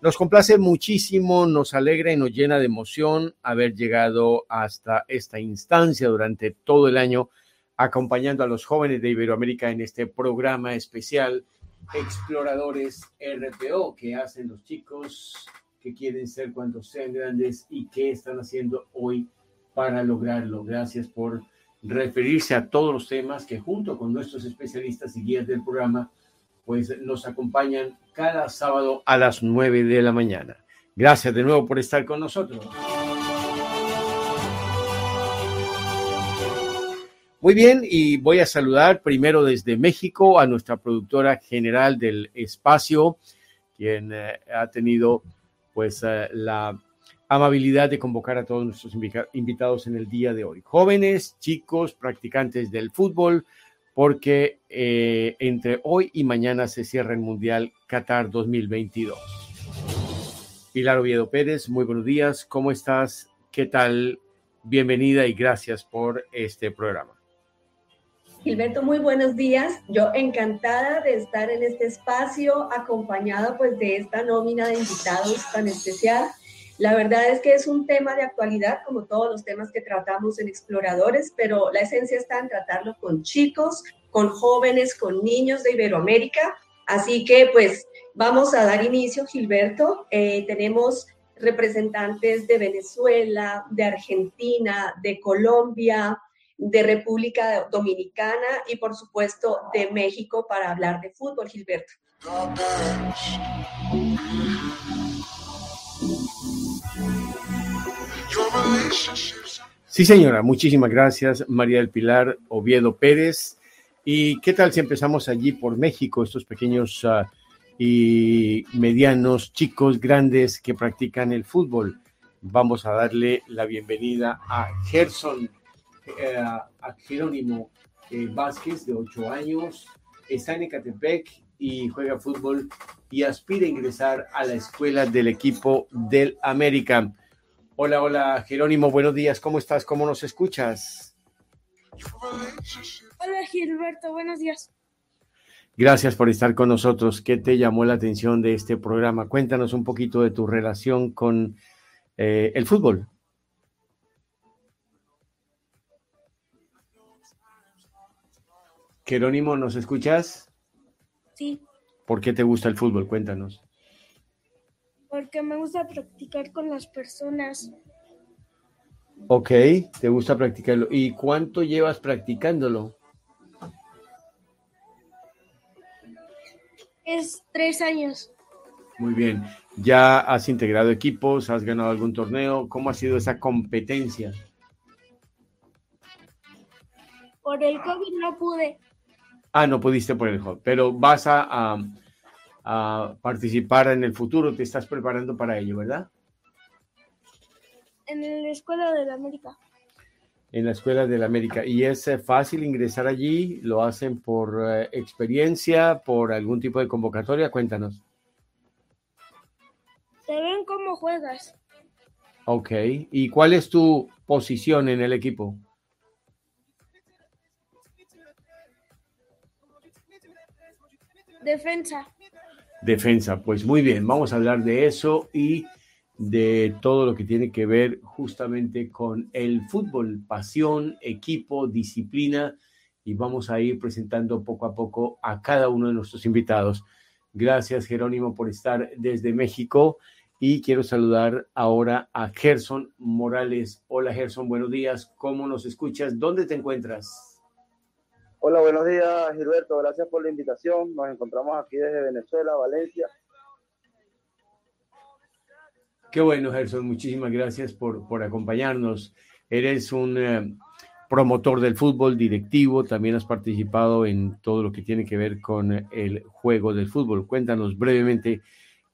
Nos complace muchísimo, nos alegra y nos llena de emoción haber llegado hasta esta instancia durante todo el año, acompañando a los jóvenes de Iberoamérica en este programa especial Exploradores RPO que hacen los chicos que quieren ser cuando sean grandes y qué están haciendo hoy para lograrlo. Gracias por referirse a todos los temas que junto con nuestros especialistas y guías del programa pues nos acompañan cada sábado a las 9 de la mañana. Gracias de nuevo por estar con nosotros. Muy bien, y voy a saludar primero desde México a nuestra productora general del espacio, quien eh, ha tenido pues eh, la amabilidad de convocar a todos nuestros invitados en el día de hoy. Jóvenes, chicos, practicantes del fútbol, porque eh, entre hoy y mañana se cierra el Mundial Qatar 2022. Pilar Oviedo Pérez, muy buenos días, ¿cómo estás? ¿Qué tal? Bienvenida y gracias por este programa. Gilberto, muy buenos días. Yo encantada de estar en este espacio, acompañada pues de esta nómina de invitados tan especial. La verdad es que es un tema de actualidad, como todos los temas que tratamos en Exploradores, pero la esencia está en tratarlo con chicos, con jóvenes, con niños de Iberoamérica. Así que pues vamos a dar inicio, Gilberto. Eh, tenemos representantes de Venezuela, de Argentina, de Colombia, de República Dominicana y por supuesto de México para hablar de fútbol, Gilberto. Sí, señora, muchísimas gracias, María del Pilar Oviedo Pérez. ¿Y qué tal si empezamos allí por México, estos pequeños ah, y medianos, chicos, grandes que practican el fútbol? Vamos a darle la bienvenida a Gerson, eh, a Jerónimo eh, Vázquez, de 8 años, está en Ecatepec y juega fútbol y aspira a ingresar a la escuela del equipo del América. Hola, hola, Jerónimo, buenos días, ¿cómo estás? ¿Cómo nos escuchas? Hola, Gilberto, buenos días. Gracias por estar con nosotros. ¿Qué te llamó la atención de este programa? Cuéntanos un poquito de tu relación con eh, el fútbol. Jerónimo, ¿nos escuchas? Sí. ¿Por qué te gusta el fútbol? Cuéntanos porque me gusta practicar con las personas. Ok, te gusta practicarlo. ¿Y cuánto llevas practicándolo? Es tres años. Muy bien. ¿Ya has integrado equipos? ¿Has ganado algún torneo? ¿Cómo ha sido esa competencia? Por el COVID no pude. Ah, no pudiste por el COVID, pero vas a a participar en el futuro, te estás preparando para ello, ¿verdad? En la Escuela de la América. En la Escuela de la América. ¿Y es eh, fácil ingresar allí? ¿Lo hacen por eh, experiencia, por algún tipo de convocatoria? Cuéntanos. Se ven cómo juegas. Ok. ¿Y cuál es tu posición en el equipo? Defensa defensa. Pues muy bien, vamos a hablar de eso y de todo lo que tiene que ver justamente con el fútbol, pasión, equipo, disciplina y vamos a ir presentando poco a poco a cada uno de nuestros invitados. Gracias Jerónimo por estar desde México y quiero saludar ahora a Gerson Morales. Hola Gerson, buenos días. ¿Cómo nos escuchas? ¿Dónde te encuentras? Hola, buenos días, Gilberto. Gracias por la invitación. Nos encontramos aquí desde Venezuela, Valencia. Qué bueno, Gerson. Muchísimas gracias por, por acompañarnos. Eres un eh, promotor del fútbol, directivo, también has participado en todo lo que tiene que ver con el juego del fútbol. Cuéntanos brevemente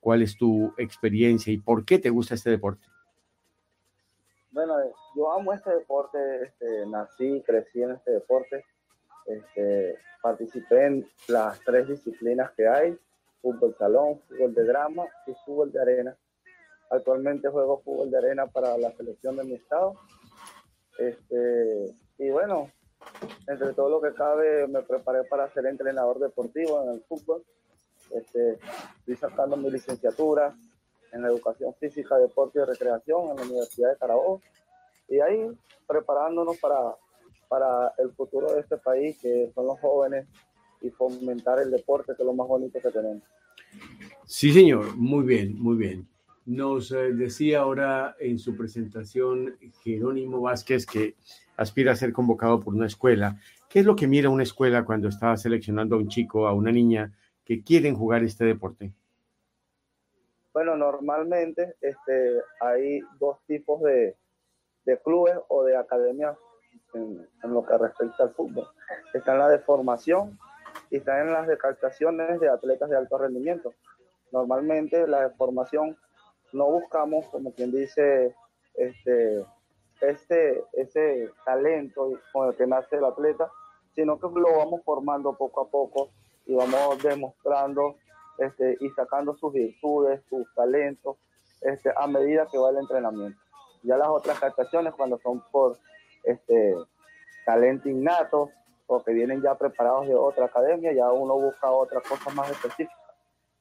cuál es tu experiencia y por qué te gusta este deporte. Bueno, eh, yo amo este deporte, este, nací, crecí en este deporte, este, participé en las tres disciplinas que hay, fútbol salón, fútbol de drama y fútbol de arena. Actualmente juego fútbol de arena para la selección de mi estado. Este, y bueno, entre todo lo que cabe, me preparé para ser entrenador deportivo en el fútbol. Este, estoy sacando mi licenciatura en la educación física, deporte y recreación en la Universidad de Carabobo. Y ahí preparándonos para, para el futuro de este país, que son los jóvenes, y fomentar el deporte, que es lo más bonito que tenemos. Sí, señor, muy bien, muy bien. Nos eh, decía ahora en su presentación Jerónimo Vázquez que aspira a ser convocado por una escuela. ¿Qué es lo que mira una escuela cuando está seleccionando a un chico, a una niña que quieren jugar este deporte? Bueno, normalmente este, hay dos tipos de, de clubes o de academias en, lo que respecta al fútbol. Están las de formación y están en las de captaciones de atletas de alto rendimiento. Normalmente la de formación no buscamos, como quien dice, este, este, ese talento con el que nace el atleta, sino que lo vamos formando poco a poco y vamos demostrando este, y sacando sus virtudes, sus talentos, este, a medida que va el entrenamiento. Ya las otras captaciones, cuando son por este, talento innato o que vienen ya preparados de otra academia, ya uno busca otras cosas más específicas,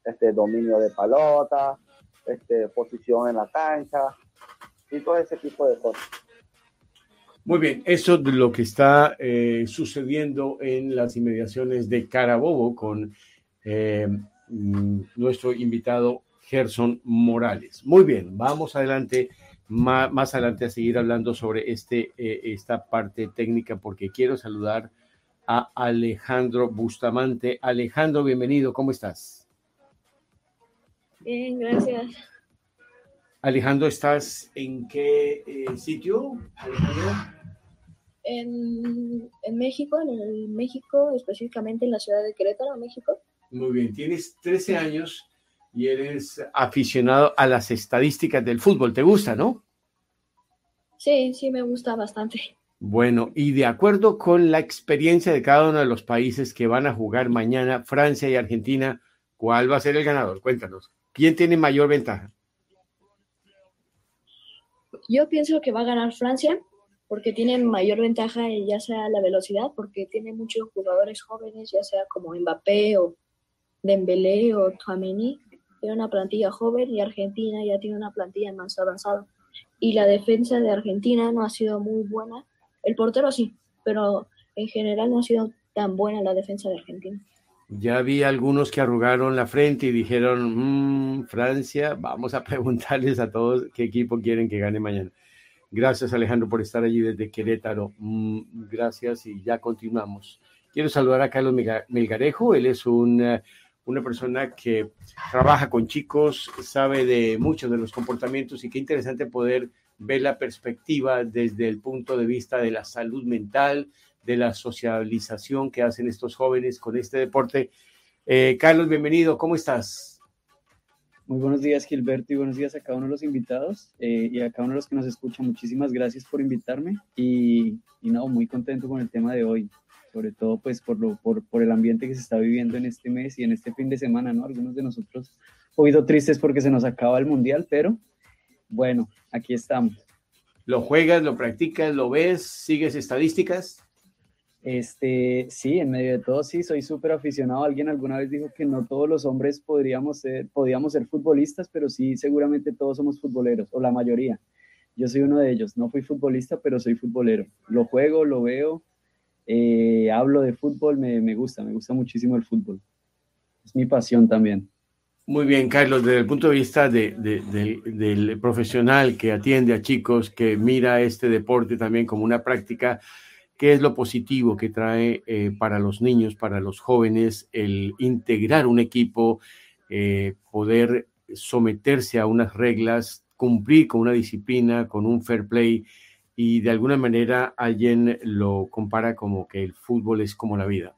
este, dominio de palota, este, posición en la cancha y todo ese tipo de cosas. Muy bien, eso de lo que está eh, sucediendo en las inmediaciones de Carabobo con eh, mm, nuestro invitado Gerson Morales. Muy bien, vamos adelante, más, adelante a seguir hablando sobre este, eh, esta parte técnica porque quiero saludar a Alejandro Bustamante. Alejandro, bienvenido, ¿cómo estás? Bien, gracias. Alejandro, ¿estás en qué eh, sitio, En, en, México, en el México, específicamente en la ciudad de Querétaro, México. Muy bien, tienes 13 años y eres aficionado a las estadísticas del fútbol. ¿Te gusta, no? Sí, sí, me gusta bastante. Bueno, y de acuerdo con la experiencia de cada uno de los países que van a jugar mañana, Francia y Argentina, ¿cuál va a ser el ganador? Cuéntanos. ¿Quién tiene mayor ventaja? Yo pienso que va a ganar Francia porque tiene mayor ventaja ya sea la velocidad, porque tiene muchos jugadores jóvenes, ya sea como Mbappé o Dembélé o Tchouaméni, tiene una plantilla joven y Argentina ya tiene una plantilla más avanzada. Y la defensa de Argentina no ha sido muy buena. El portero sí, pero en general no ha sido tan buena la defensa de Argentina. Ya vi algunos que arrugaron la frente y dijeron, mm, Francia, vamos a preguntarles a todos qué equipo quieren que gane mañana. Gracias Alejandro por estar allí desde Querétaro. Mm, gracias y ya continuamos. Quiero saludar a Carlos Melgarejo. Él es una, una persona que trabaja con chicos, sabe de muchos de los comportamientos y qué interesante poder ver la perspectiva desde el punto de vista de la salud mental, de la socialización que hacen estos jóvenes con este deporte. Eh, Carlos, bienvenido, ¿cómo estás? Muy buenos días, Gilberto, y buenos días a cada uno de los invitados eh, y a cada uno de los que nos escuchan. Muchísimas gracias por invitarme y, y muy contento con el tema de hoy, sobre todo pues por, lo, por, por el ambiente que se está viviendo en este mes y en este fin de semana, ¿no? Algunos de nosotros oído tristes porque se nos acaba el mundial, pero bueno, aquí estamos. ¿Lo juegas, lo practicas, lo ves, sigues estadísticas? Este, sí, en medio de todo, sí, soy súper aficionado. Alguien alguna vez dijo que no todos los hombres podríamos ser, podíamos ser futbolistas, pero sí, seguramente todos somos futboleros, o la mayoría. Yo soy uno de ellos. No fui futbolista, pero soy futbolero. Lo juego, lo veo, eh, hablo de fútbol, me, me gusta, me gusta muchísimo el fútbol. Es mi pasión también. Muy bien, Carlos, desde el punto de vista de, de, del profesional que atiende a chicos, que mira este deporte también como una práctica, qué es lo positivo que trae eh, para los niños, para los jóvenes, el integrar un equipo, eh, poder someterse a unas reglas, cumplir con una disciplina, con un fair play y de alguna manera alguien lo compara como que el fútbol es como la vida.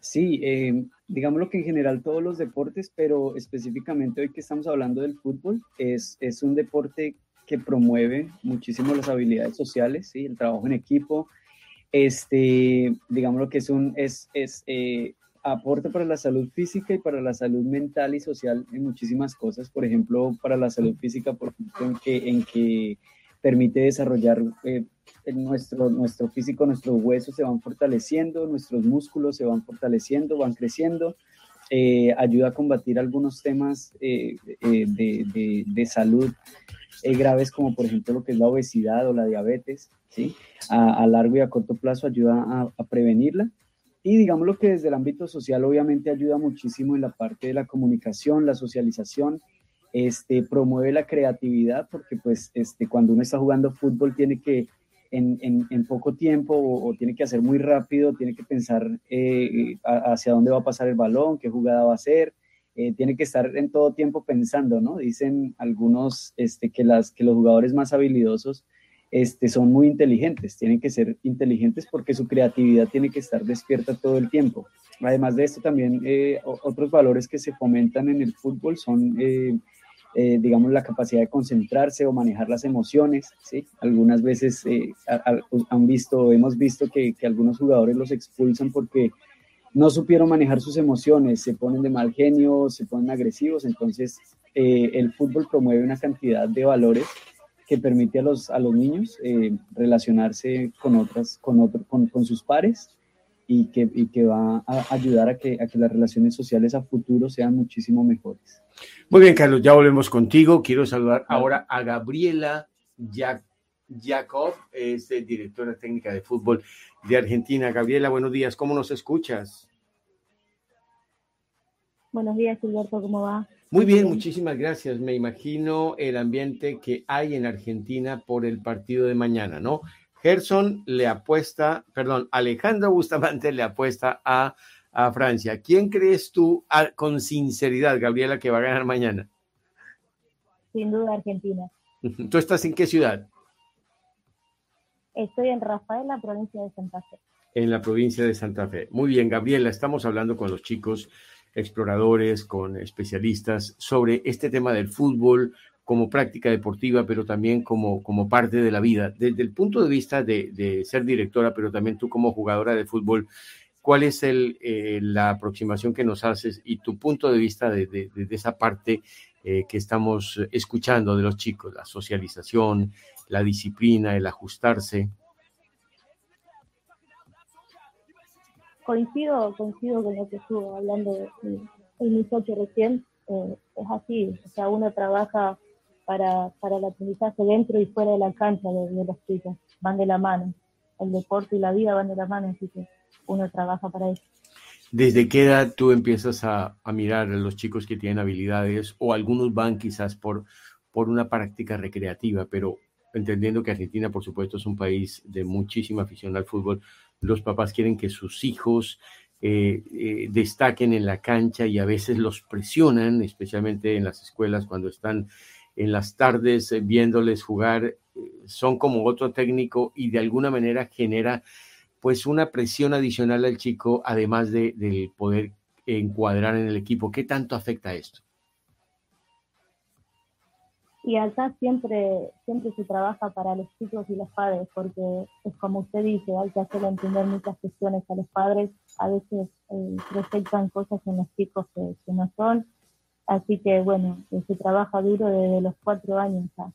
Sí, eh, digámoslo que en general todos los deportes, pero específicamente hoy que estamos hablando del fútbol, es, es un deporte que promueve muchísimo las habilidades sociales, ¿sí? el trabajo en equipo, este, digámoslo que es un es, es eh, aporte para la salud física y para la salud mental y social en muchísimas cosas, por ejemplo, para la salud física, por ejemplo, que, en que permite desarrollar eh, nuestro, nuestro físico, nuestros huesos se van fortaleciendo, nuestros músculos se van fortaleciendo, van creciendo, eh, ayuda a combatir algunos temas eh, de, de, de, salud graves como por ejemplo lo que es la obesidad o la diabetes, ¿sí? a, a largo y a corto plazo ayuda a, a prevenirla. Y digamos lo que desde el ámbito social obviamente ayuda muchísimo en la parte de la comunicación, la socialización, este, promueve la creatividad porque pues este, cuando uno está jugando fútbol tiene que en, en, poco tiempo o, tiene que hacer muy rápido, tiene que pensar eh, hacia dónde va a pasar el balón, qué jugada va a hacer, eh, tiene que estar en todo tiempo pensando, ¿no? Dicen algunos este, que, las, que los jugadores más habilidosos este, son muy inteligentes, tienen que ser inteligentes porque su creatividad tiene que estar despierta todo el tiempo. Además de esto, también eh, otros valores que se fomentan en el fútbol son eh, digamos, la capacidad de concentrarse o manejar las emociones, ¿sí? Algunas veces eh, han visto, hemos visto que, algunos jugadores los expulsan porque no supieron manejar sus emociones, se ponen de mal genio, se ponen agresivos, entonces eh, el fútbol promueve una cantidad de valores que permite a los, a los niños relacionarse con, otras, con, otro, con, con sus pares y que, y que va a ayudar a que, a que las relaciones sociales a futuro sean muchísimo mejores. Muy bien, Carlos, ya volvemos contigo. Quiero saludar ahora a Gabriela Jacob, es directora técnica de fútbol de Argentina. Gabriela, buenos días, ¿cómo nos escuchas? Buenos días, Gilberto, ¿cómo va? Muy bien, muchísimas gracias. Me imagino el ambiente que hay en Argentina por el partido de mañana, ¿no? Gerson le apuesta, perdón, Alejandro Bustamante le apuesta a, a Francia. ¿Quién crees tú, con sinceridad, Gabriela, que va a ganar mañana? Sin duda Argentina. ¿Tú estás en qué ciudad? Estoy en Rafael, la provincia de Santa Fe. En la provincia de Santa Fe. Muy bien, Gabriela, estamos hablando con los chicos exploradores, con especialistas sobre este tema del fútbol, como práctica deportiva, pero también como, como parte de la vida. Desde el punto de vista de, ser directora, pero también tú como jugadora de fútbol, ¿cuál es el, eh, la aproximación que nos haces y tu punto de vista de, esa parte eh, que estamos escuchando de los chicos, la socialización, la disciplina, el ajustarse? Coincido, coincido con lo que estuvo hablando el muchacho recién. Eh, es así, o sea, uno trabaja para, para el aprendizaje dentro y fuera de la cancha de, de los chicos. Van de la mano. El deporte y la vida van de la mano, así que uno trabaja para eso. ¿Desde qué edad tú empiezas a, mirar a los chicos que tienen habilidades o algunos van quizás por, por una práctica recreativa, pero entendiendo que Argentina, por supuesto, es un país de muchísima afición al fútbol, los papás quieren que sus hijos eh, eh, destaquen en la cancha y a veces los presionan, especialmente en las escuelas cuando están en las tardes eh, viéndoles jugar, eh, son como otro técnico y de alguna manera genera pues una presión adicional al chico, además de, de poder encuadrar en el equipo. ¿Qué tanto afecta esto? Y acá siempre, siempre se trabaja para los chicos y los padres, porque es como usted dice, hay que hacer entender muchas cuestiones a los padres, a veces eh, cosas en los chicos que no son, Así que bueno, se trabaja duro desde los cuatro años ya.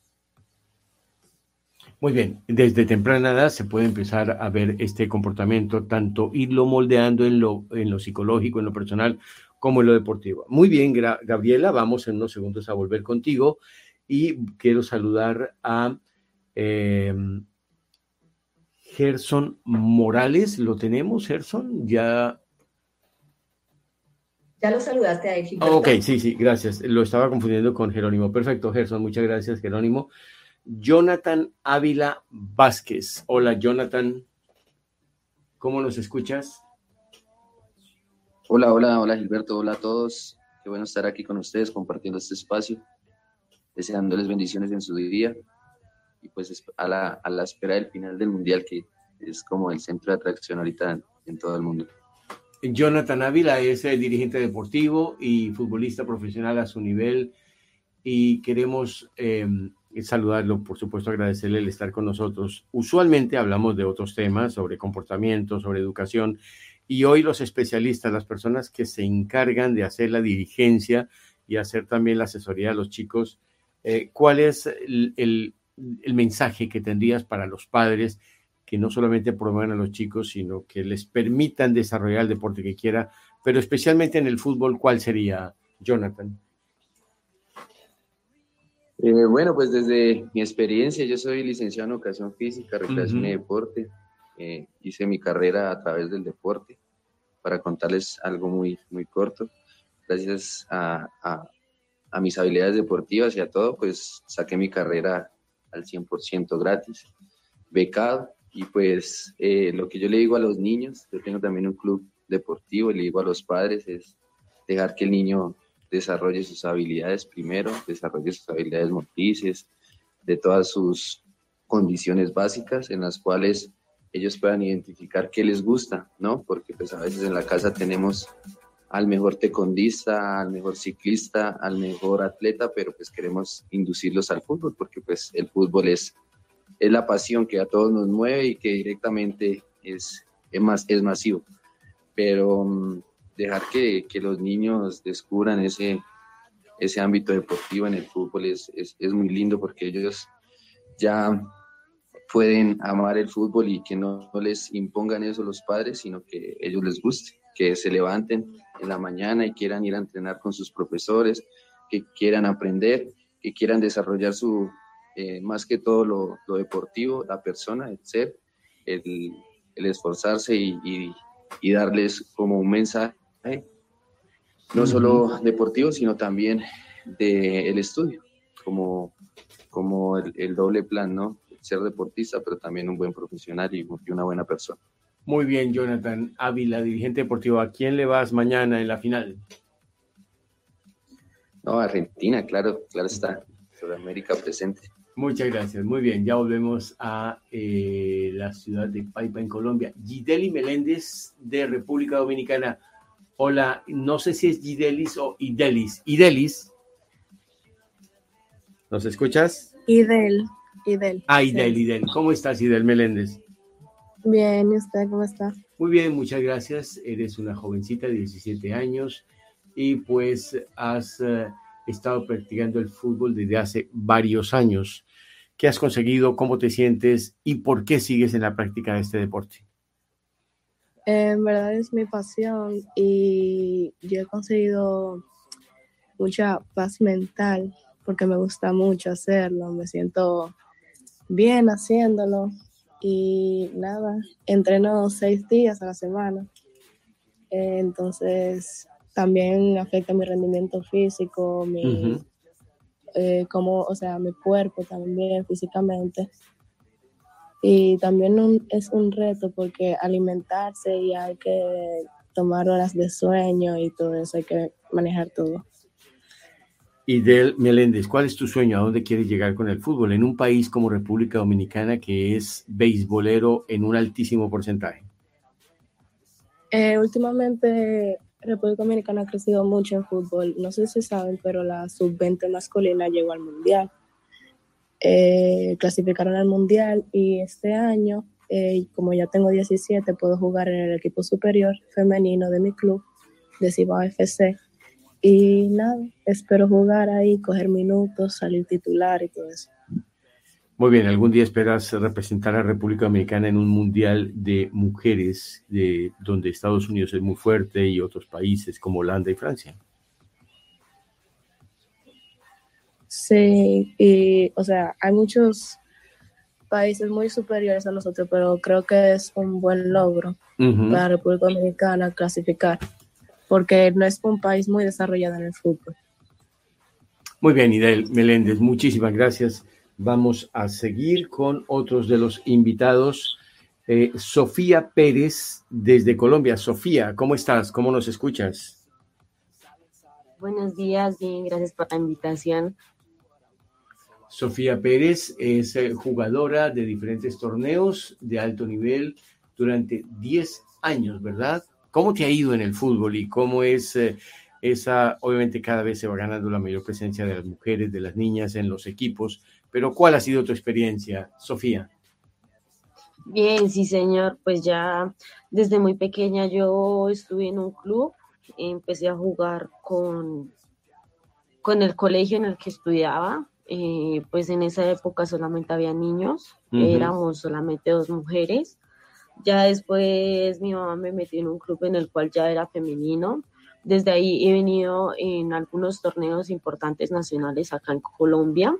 Muy bien, desde temprana edad se puede empezar a ver este comportamiento, tanto irlo moldeando en lo, en lo psicológico, en lo personal, como en lo deportivo. Muy bien, Gabriela, vamos en unos segundos a volver contigo y quiero saludar a eh, Gerson Morales. ¿Lo tenemos, Gerson? Ya ya lo saludaste a ok, sí, sí, gracias. Lo estaba confundiendo con Jerónimo. Perfecto, Gerson, muchas gracias, Jerónimo. Jonathan Ávila Vázquez. Hola, Jonathan. ¿Cómo nos escuchas? Hola, hola, hola, Gilberto. Hola a todos. Qué bueno estar aquí con ustedes compartiendo este espacio. deseándoles bendiciones en su día y pues a la, a la espera del final del Mundial, que es como el centro de atracción ahorita en, todo el mundo. Jonathan Ávila es el dirigente deportivo y futbolista profesional a su nivel y queremos eh, saludarlo, por supuesto agradecerle el estar con nosotros. Usualmente hablamos de otros temas, sobre comportamiento, sobre educación, y hoy los especialistas, las personas que se encargan de hacer la dirigencia y hacer también la asesoría a los chicos, eh, ¿cuál es el, mensaje que tendrías para los padres que no solamente promuevan a los chicos, sino que les permitan desarrollar el deporte que quiera, pero especialmente en el fútbol, ¿cuál sería, Jonathan? Eh, bueno, pues desde mi experiencia, yo soy licenciado en educación física, recreación y deporte. Eh, hice mi carrera a través del deporte. Para contarles algo muy, muy corto, gracias a, a, mis habilidades deportivas y a todo, pues saqué mi carrera al 100% gratis, becado. Y pues eh, lo que yo le digo a los niños, yo tengo también un club deportivo, le digo a los padres es dejar que el niño desarrolle sus habilidades primero, desarrolle sus habilidades motrices, de todas sus condiciones básicas en las cuales ellos puedan identificar qué les gusta, ¿no? Porque pues a veces en la casa tenemos al mejor tecondista, al mejor ciclista, al mejor atleta, pero pues queremos inducirlos al fútbol porque pues el fútbol es, es la pasión que a todos nos mueve y que directamente es, es, más, es masivo. Pero mm, dejar que, que, los niños descubran ese, ese ámbito deportivo en el fútbol es, es, es muy lindo porque ellos ya pueden amar el fútbol y que no, les impongan eso los padres, sino que ellos les guste, que se levanten en la mañana y quieran ir a entrenar con sus profesores, que quieran aprender, que quieran desarrollar su, eh, más que todo lo, lo, deportivo, la persona, el ser, el, el esforzarse y, y, darles como un mensaje, no solo deportivo, sino también del estudio, como, como el, el doble plan, ¿no? ser deportista, pero también un buen profesional y una buena persona. Muy bien, Jonathan Ávila, dirigente deportivo. ¿A quién le vas mañana en la final? No, Argentina, claro, claro está. Sudamérica presente. Muchas gracias. Muy bien, ya volvemos a eh, la ciudad de Paipa, en Colombia. Gideli Meléndez, de República Dominicana. Hola, no sé si es Gidelis o Idelis. Idelis. ¿Nos escuchas? Idel. Idel. Ah, Idel, Idel. ¿Cómo estás, Idel Meléndez? Bien, ¿y usted cómo está? Muy bien, muchas gracias. Eres una jovencita de 17 años y pues has eh, estado practicando el fútbol desde hace varios años. ¿Qué has conseguido? ¿Cómo te sientes? ¿Y por qué sigues en la práctica de este deporte? En verdad es mi pasión y yo he conseguido mucha paz mental porque me gusta mucho hacerlo. Me siento bien haciéndolo y nada, entreno seis días a la semana. entonces también afecta mi rendimiento físico, mi, eh, como, o sea, mi cuerpo también físicamente. Y también es un reto porque alimentarse y hay que tomar horas de sueño y todo eso, hay que manejar todo. Y Del Meléndez, ¿cuál es tu sueño? ¿A dónde quieres llegar con el fútbol? En un país como República Dominicana que es beisbolero en un altísimo porcentaje. Eh, últimamente República Dominicana ha crecido mucho en fútbol. No sé si saben, pero la sub-20 masculina llegó al Mundial. Eh, clasificaron al Mundial y este año, eh, como ya tengo 17, puedo jugar en el equipo superior femenino de mi club, de Cibao FC y nada, espero jugar ahí, coger minutos, salir titular y todo eso. Muy bien, ¿algún día esperas representar a República Dominicana en un mundial de mujeres de, donde Estados Unidos es muy fuerte y otros países como Holanda y Francia? Sí, y o sea, hay muchos países muy superiores a nosotros, pero creo que es un buen logro para República Dominicana clasificar porque no es un país muy desarrollado en el fútbol. Muy bien, Idel Meléndez, muchísimas gracias. Vamos a seguir con otros de los invitados. Eh, Sofía Pérez, desde Colombia. Sofía, ¿cómo estás? ¿Cómo nos escuchas? Buenos días, bien, gracias por la invitación. Sofía Pérez es eh, jugadora de diferentes torneos de alto nivel durante 10 años, ¿verdad? ¿Cómo te ha ido en el fútbol y cómo es eh, esa, obviamente cada vez se va ganando la mayor presencia de las mujeres, de las niñas en los equipos, pero ¿cuál ha sido tu experiencia, Sofía? Bien, sí, señor, pues ya desde muy pequeña yo estuve en un club, empecé a jugar con, con el colegio en el que estudiaba, eh, pues en esa época solamente había niños, éramos solamente dos mujeres. Ya después mi mamá me metió en un club en el cual ya era femenino. Desde ahí he venido en algunos torneos importantes nacionales acá en Colombia,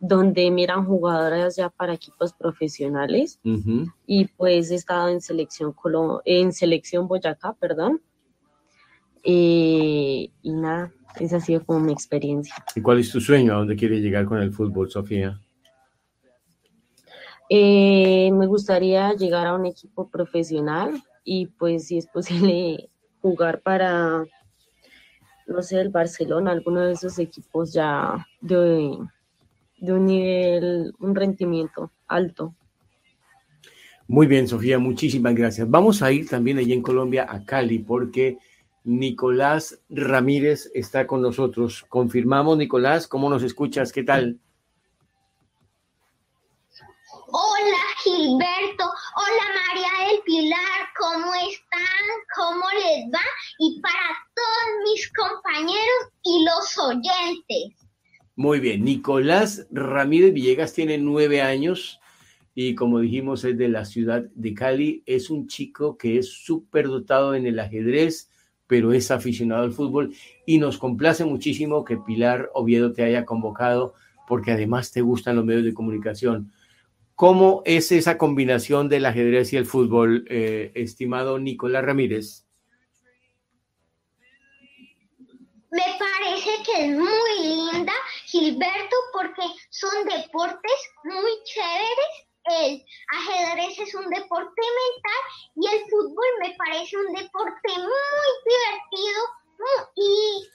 donde miran jugadoras ya para equipos profesionales. Y pues he estado en selección, en selección Boyacá, perdón. Eh, y nada, esa ha sido como mi experiencia. ¿Y cuál es tu sueño? ¿A dónde quieres llegar con el fútbol, Sofía? Eh, me gustaría llegar a un equipo profesional y pues si es posible jugar para, no sé, el Barcelona, alguno de esos equipos ya de, de un nivel, un rendimiento alto. Muy bien, Sofía, muchísimas gracias. Vamos a ir también allí en Colombia a Cali porque Nicolás Ramírez está con nosotros. Confirmamos, Nicolás, ¿cómo nos escuchas? ¿Qué tal? Hola Gilberto, hola María del Pilar, ¿cómo están? ¿Cómo les va? Y para todos mis compañeros y los oyentes. Muy bien, Nicolás Ramírez Villegas tiene nueve años y como dijimos es de la ciudad de Cali. Es un chico que es súper dotado en el ajedrez, pero es aficionado al fútbol y nos complace muchísimo que Pilar Oviedo te haya convocado porque además te gustan los medios de comunicación. ¿Cómo es esa combinación del ajedrez y el fútbol, eh, estimado Nicolás Ramírez? Me parece que es muy linda, Gilberto, porque son deportes muy chéveres el ajedrez es un deporte mental y el fútbol me parece un deporte muy divertido y,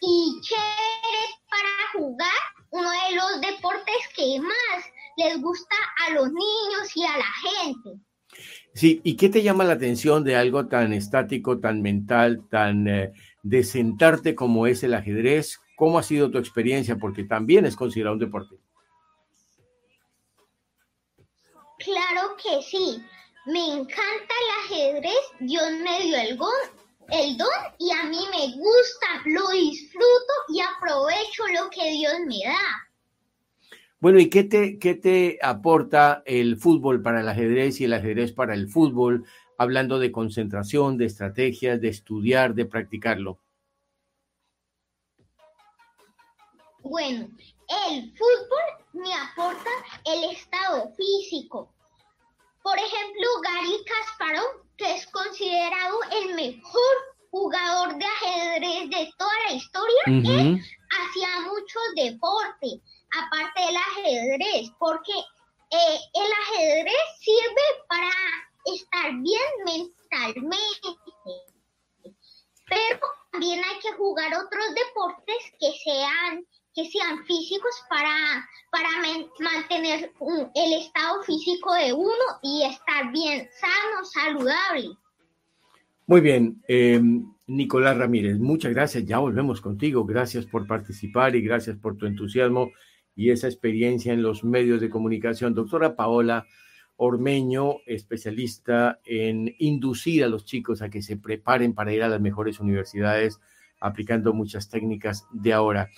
y chévere para jugar, uno de los deportes que más les gusta a los niños y a la gente. Sí, ¿y qué te llama la atención de algo tan estático, tan mental, tan eh, de sentarte como es el ajedrez? ¿Cómo ha sido tu experiencia? Porque también es considerado un deporte. Claro que sí. Me encanta el ajedrez. Dios me dio el, el don y a mí me gusta, lo disfruto y aprovecho lo que Dios me da. Bueno, ¿y qué te, qué te aporta el fútbol para el ajedrez y el ajedrez para el fútbol? Hablando de concentración, de estrategias, de estudiar, de practicarlo. Bueno, el fútbol me aporta el estado físico. Por ejemplo, Gary Kasparov, que es considerado el mejor jugador de ajedrez de toda la historia, él hacía mucho deporte, aparte del ajedrez, porque eh, el ajedrez sirve para estar bien mentalmente. Pero también hay que jugar otros deportes que sean que sean físicos para, para mantener el estado físico de uno y estar bien sano, saludable. Muy bien, em, Nicolás Ramírez, muchas gracias. Ya volvemos contigo. Gracias por participar y gracias por tu entusiasmo y esa experiencia en los medios de comunicación. Doctora Paola Ormeño, especialista en inducir a los chicos a que se preparen para ir a las mejores universidades, aplicando muchas técnicas de ahora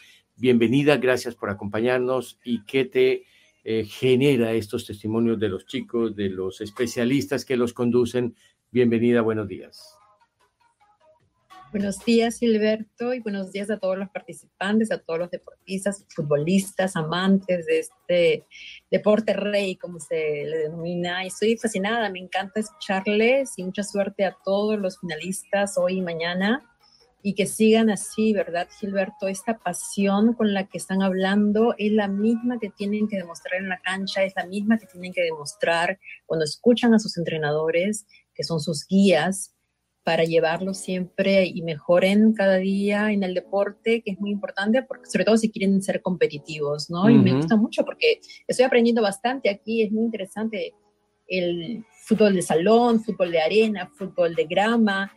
bienvenida, gracias por acompañarnos y qué te eh, genera estos testimonios de los chicos, de los especialistas que los conducen. Bienvenida, buenos días. Buenos días, Gilberto, y buenos días a todos los participantes, a todos los deportistas, futbolistas, amantes de este deporte rey, como se le denomina. Y estoy fascinada, me encanta escucharles y mucha suerte a todos los finalistas hoy y mañana y que sigan así, ¿verdad, Gilberto? Esta pasión con la que están hablando es la misma que tienen que demostrar en la cancha, es la misma que tienen que demostrar cuando escuchan a sus entrenadores, que son sus guías, para llevarlos siempre y mejoren cada día en el deporte, que es muy importante, porque sobre todo si quieren ser competitivos, ¿no? Y me gusta mucho porque estoy aprendiendo bastante aquí, es muy interesante el fútbol de salón, fútbol de arena, fútbol de grama,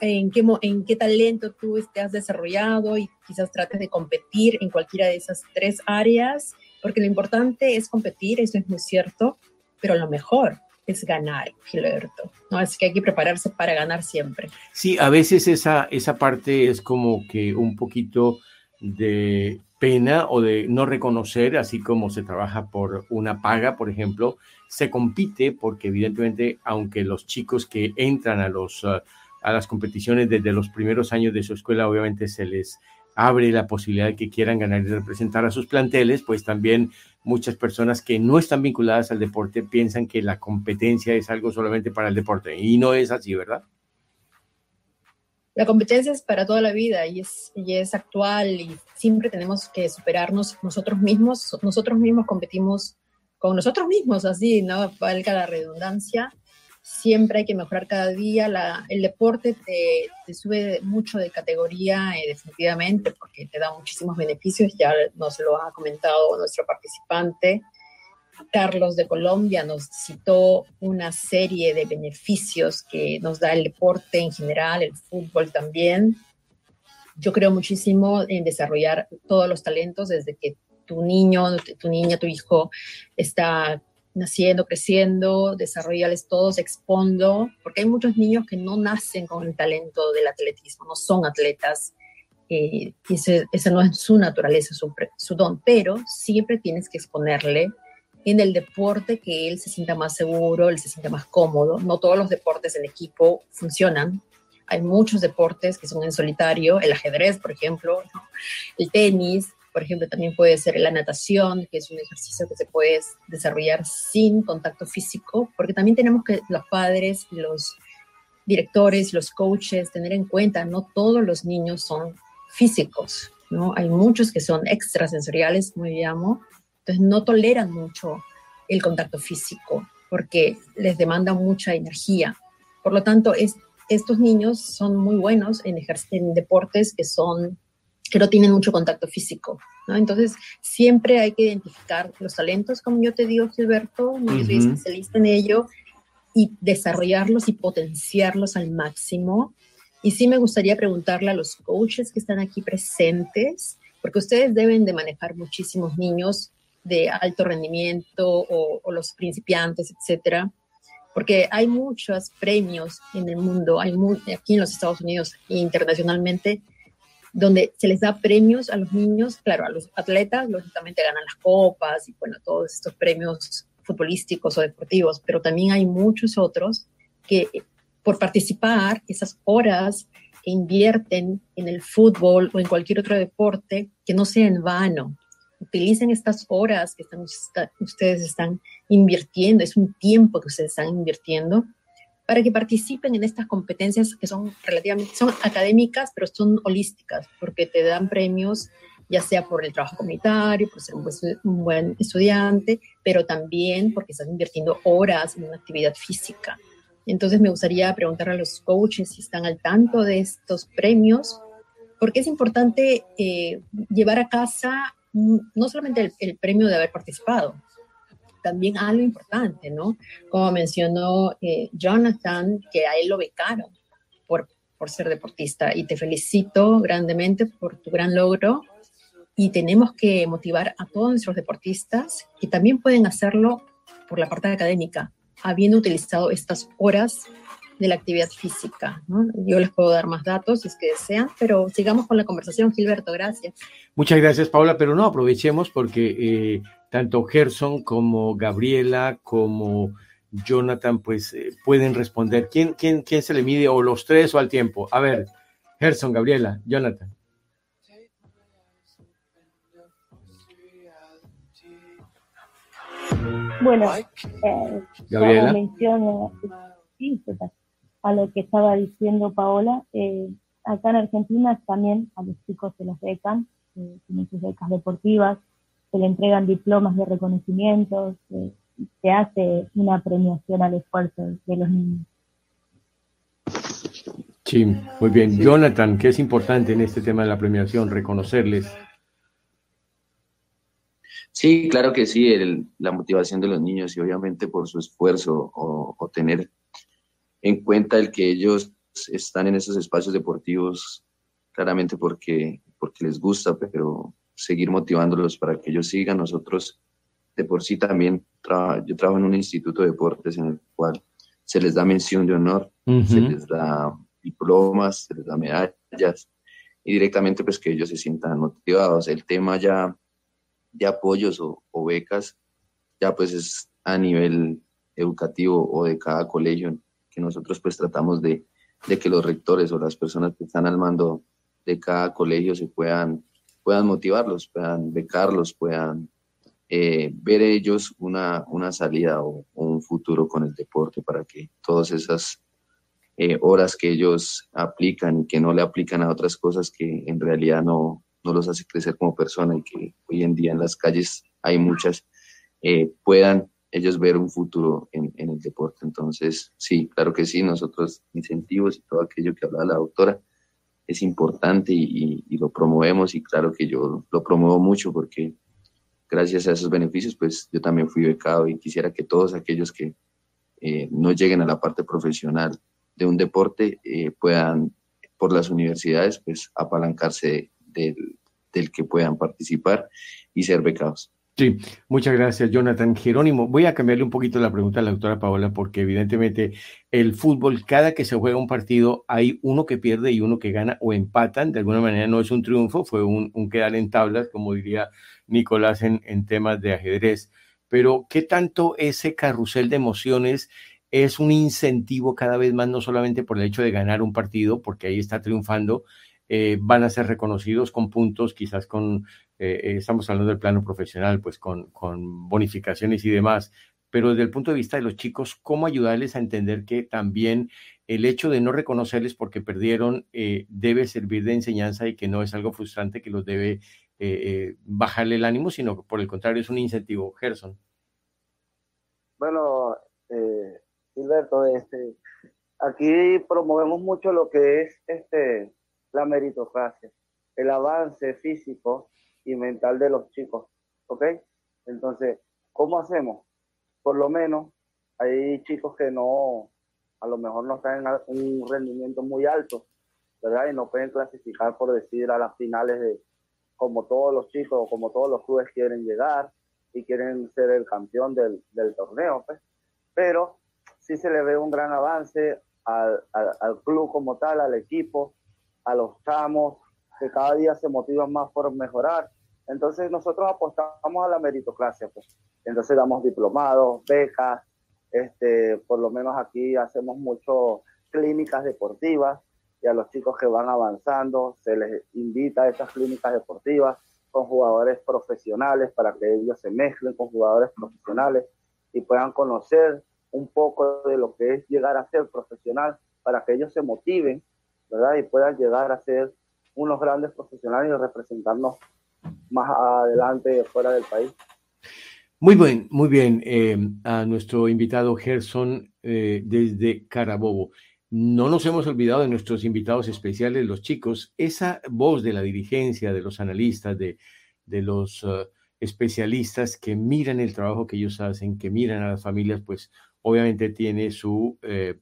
en qué, en qué talento tú te has desarrollado y quizás trates de competir en cualquiera de esas tres áreas, porque lo importante es competir, eso es muy cierto, pero lo mejor es ganar, Gilberto. ¿no? Así que hay que prepararse para ganar siempre. Sí, a veces esa, esa parte es como que un poquito de pena o de no reconocer, así como se trabaja por una paga, por ejemplo, se compite porque evidentemente, aunque los chicos que entran a, los, uh, a las competiciones desde los primeros años de su escuela, obviamente se les abre la posibilidad de que quieran ganar y representar a sus planteles, pues también muchas personas que no están vinculadas al deporte piensan que la competencia es algo solamente para el deporte y no es así, ¿verdad? La competencia es para toda la vida y es, y es actual y siempre tenemos que superarnos nosotros mismos. Nosotros mismos competimos con nosotros mismos, así, ¿no? Valga la redundancia siempre hay que mejorar cada día. La, el deporte te, te, sube mucho de categoría eh, definitivamente porque te da muchísimos beneficios, ya nos lo ha comentado nuestro participante. Carlos de Colombia nos citó una serie de beneficios que nos da el deporte en general, el fútbol también. Yo creo muchísimo en desarrollar todos los talentos desde que tu niño, tu niña, tu hijo está naciendo, creciendo, desarrollarles todos, expondo, porque hay muchos niños que no nacen con el talento del atletismo, no son atletas, eh, y ese, no es su naturaleza, su, su don, pero siempre tienes que exponerle en el deporte que él se sienta más seguro, él se sienta más cómodo. No todos los deportes en equipo funcionan. Hay muchos deportes que son en solitario, el ajedrez, por ejemplo, el tenis, por ejemplo, también puede ser la natación, que es un ejercicio que se puede desarrollar sin contacto físico, porque también tenemos que los padres, los directores, los coaches, tener en cuenta, no todos los niños son físicos, ¿no? Hay muchos que son extrasensoriales, como llamo, entonces no toleran mucho el contacto físico porque les demanda mucha energía. Por lo tanto, es, estos niños son muy buenos en, en deportes que son que no tienen mucho contacto físico, ¿no? Entonces, siempre hay que identificar los talentos, como yo te digo, Gilberto, yo soy especialista en ello, y desarrollarlos y potenciarlos al máximo. Y sí me gustaría preguntarle a los coaches que están aquí presentes, porque ustedes deben de manejar muchísimos niños de alto rendimiento o, o los principiantes, etcétera, porque hay muchos premios en el mundo, hay muy, aquí en los Estados Unidos e internacionalmente, donde se les da premios a los niños, claro, a los atletas, lógicamente ganan las copas y bueno, todos estos premios futbolísticos o deportivos, pero también hay muchos otros que por participar, esas horas que invierten en el fútbol o en cualquier otro deporte, que no sea en vano. Utilicen estas horas que están, ustedes están invirtiendo, es un tiempo que ustedes están invirtiendo para que participen en estas competencias que son relativamente, son académicas, pero son holísticas, porque te dan premios ya sea por el trabajo comunitario, por ser un buen, estudiante, pero también porque estás invirtiendo horas en una actividad física. Entonces me gustaría preguntar a los coaches si están al tanto de estos premios, porque es importante eh, llevar a casa mm, no solamente el, el, premio de haber participado, también algo importante, ¿no? Como mencionó eh, Jonathan, que a él lo becaron por, por ser deportista y te felicito grandemente por tu gran logro y tenemos que motivar a todos nuestros deportistas que también pueden hacerlo por la parte académica, habiendo utilizado estas horas de la actividad física. ¿no? Yo les puedo dar más datos si es que desean, pero sigamos con la conversación, Gilberto, gracias. Muchas gracias, Paula, pero no aprovechemos porque eh, tanto Gerson como Gabriela como Jonathan pues eh, pueden responder. ¿Quién, quién, ¿Quién se le mide o los tres o al tiempo? A ver, Gerson, Gabriela, Jonathan. Bueno, eh, Gabriela. menciono a lo que estaba diciendo Paola, eh, acá en Argentina también a los chicos se los becan, eh, tienen sus becas deportivas, se le entregan diplomas de reconocimiento, se, se hace una premiación al esfuerzo de los niños. Sí, muy bien. Jonathan, ¿qué es importante en este tema de la premiación? Reconocerles. Sí, claro que sí, la motivación de los niños y obviamente por su esfuerzo o, tener en cuenta el que ellos están en esos espacios deportivos, claramente porque, porque les gusta, pero seguir motivándolos para que ellos sigan. Nosotros de por sí también, yo trabajo en un instituto de deportes en el cual se les da mención de honor, se les da diplomas, se les da medallas y directamente pues que ellos se sientan motivados. El tema ya de apoyos o, becas ya pues es a nivel educativo o de cada colegio que nosotros pues tratamos de, de que los rectores o las personas que están al mando de cada colegio se puedan, puedan motivarlos, puedan becarlos, puedan eh, ver ellos una, una salida o, un futuro con el deporte para que todas esas eh, horas que ellos aplican y que no le aplican a otras cosas que en realidad no, no los hace crecer como persona y que hoy en día en las calles hay muchas, eh, puedan ellos ver un futuro en, en, el deporte. Entonces, sí, claro que sí, nosotros incentivos y todo aquello que hablaba la doctora es importante y, lo promovemos y claro que yo lo promuevo mucho porque gracias a esos beneficios, pues yo también fui becado y quisiera que todos aquellos que eh, no lleguen a la parte profesional de un deporte eh, puedan, por las universidades, pues apalancarse del que puedan participar y ser becados. Sí, muchas gracias, Jonathan. Jerónimo, voy a cambiarle un poquito la pregunta a la doctora Paola, porque evidentemente el fútbol, cada que se juega un partido, hay uno que pierde y uno que gana o empatan. De alguna manera no es un triunfo, fue un, quedar en tablas, como diría Nicolás en, en temas de ajedrez. Pero, ¿qué tanto ese carrusel de emociones es un incentivo cada vez más, no solamente por el hecho de ganar un partido, porque ahí está triunfando, eh, van a ser reconocidos con puntos, quizás con, eh, eh, estamos hablando del plano profesional, pues con, con, bonificaciones y demás, pero desde el punto de vista de los chicos, ¿cómo ayudarles a entender que también el hecho de no reconocerles porque perdieron debe servir de enseñanza y que no es algo frustrante que los debe bajarle el ánimo, sino que por el contrario es un incentivo? Gerson. Bueno, Gilberto, este, aquí promovemos mucho lo que es este la meritocracia, el avance físico y mental de los chicos, ¿ok? Entonces, ¿cómo hacemos? Por lo menos hay chicos que no, a lo mejor no están en un rendimiento muy alto, ¿verdad? Y no pueden clasificar, por decir, a las finales de como todos los chicos o como todos los clubes quieren llegar y quieren ser el campeón del, torneo, pues. Pero sí se le ve un gran avance al club como tal, al equipo, a los chamos, que cada día se motivan más por mejorar. Entonces nosotros apostamos a la meritocracia, pues. Entonces damos diplomados, becas, este, por lo menos aquí hacemos mucho clínicas deportivas y a los chicos que van avanzando se les invita a esas clínicas deportivas con jugadores profesionales para que ellos se mezclen con jugadores profesionales y puedan conocer un poco de lo que es llegar a ser profesional para que ellos se motiven ¿verdad? Y puedan llegar a ser unos grandes profesionales y representarnos más adelante fuera del país. Muy bien, muy bien. Eh, a nuestro invitado Gerson eh, desde Carabobo. No nos hemos olvidado de nuestros invitados especiales, los chicos. Esa voz de la dirigencia, de los analistas, de, de los uh, especialistas que miran el trabajo que ellos hacen, que miran a las familias, pues obviamente tiene su... Eh,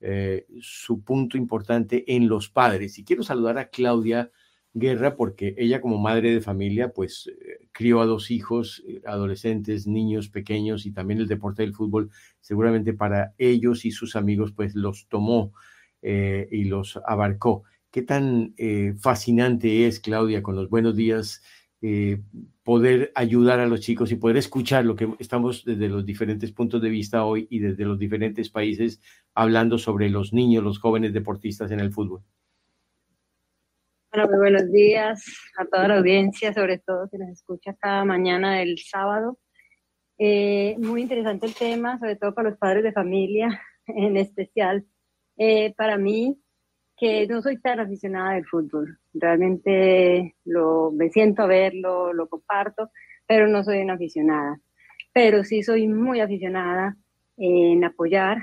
eh, su punto importante en los padres. Y quiero saludar a Claudia Guerra porque ella como madre de familia pues eh, crió a dos hijos, eh, adolescentes, niños pequeños y también el deporte del fútbol seguramente para ellos y sus amigos pues los tomó y los abarcó. ¿Qué tan fascinante es Claudia con los buenos días? Eh, poder ayudar a los chicos y poder escuchar lo que estamos desde los diferentes puntos de vista hoy y desde los diferentes países hablando sobre los niños, los jóvenes deportistas en el fútbol. Bueno, muy buenos días a toda la audiencia, sobre todo que nos escucha cada mañana del sábado. Eh, muy interesante el tema, sobre todo para los padres de familia en especial. Eh, para mí, que no soy tan aficionada del fútbol. Realmente lo, me siento a verlo, lo comparto, pero no soy una aficionada. Pero sí soy muy aficionada en apoyar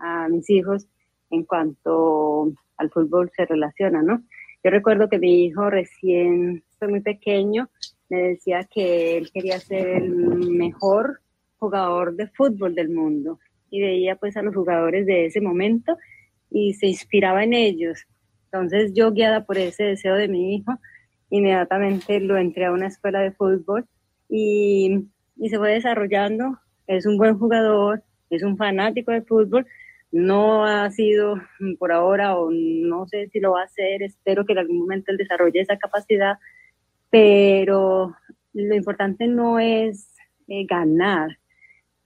a mis hijos en cuanto al fútbol se relaciona, ¿no? Yo recuerdo que mi hijo recién, fue muy pequeño, me decía que él quería ser el mejor jugador de fútbol del mundo y veía pues a los jugadores de ese momento y se inspiraba en ellos. Entonces yo guiada por ese deseo de mi hijo, inmediatamente lo entré a una escuela de fútbol y, y se fue desarrollando. Es un buen jugador, es un fanático del fútbol, no ha sido por ahora o no sé si lo va a hacer, espero que en algún momento él desarrolle esa capacidad, pero lo importante no es eh, ganar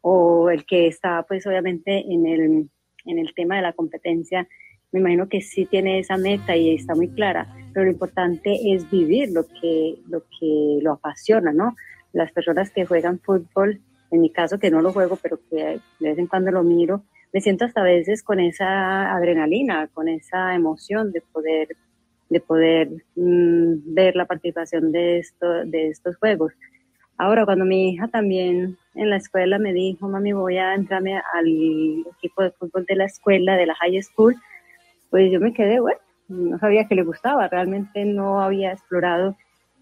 o el que está pues obviamente en el, en el tema de la competencia, me imagino que sí tiene esa meta y está muy clara, pero lo importante es vivir lo que lo, que lo apasiona, ¿no? Las personas que juegan fútbol, en mi caso que no lo juego, pero que de vez en cuando lo miro, me siento hasta a veces con esa adrenalina, con esa emoción de poder, de poder mm, ver la participación de, esto, de estos juegos. Ahora, cuando mi hija también en la escuela me dijo, mami, voy a entrarme al equipo de fútbol de la escuela, de la high school, pues yo me quedé, bueno, no sabía que le gustaba, realmente no había explorado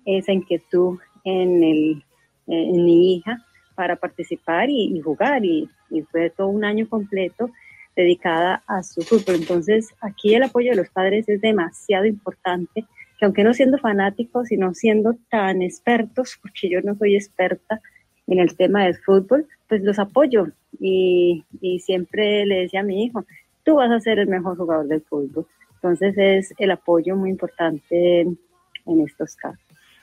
esa inquietud en, el, en mi hija para participar y, jugar y, y, fue todo un año completo dedicada a su fútbol. Entonces aquí el apoyo de los padres es demasiado importante, que aunque no siendo fanáticos, sino siendo tan expertos, porque yo no soy experta en el tema del fútbol, pues los apoyo y, y siempre le decía a mi hijo, tú vas a ser el mejor jugador del fútbol. Entonces es el apoyo muy importante en estos casos.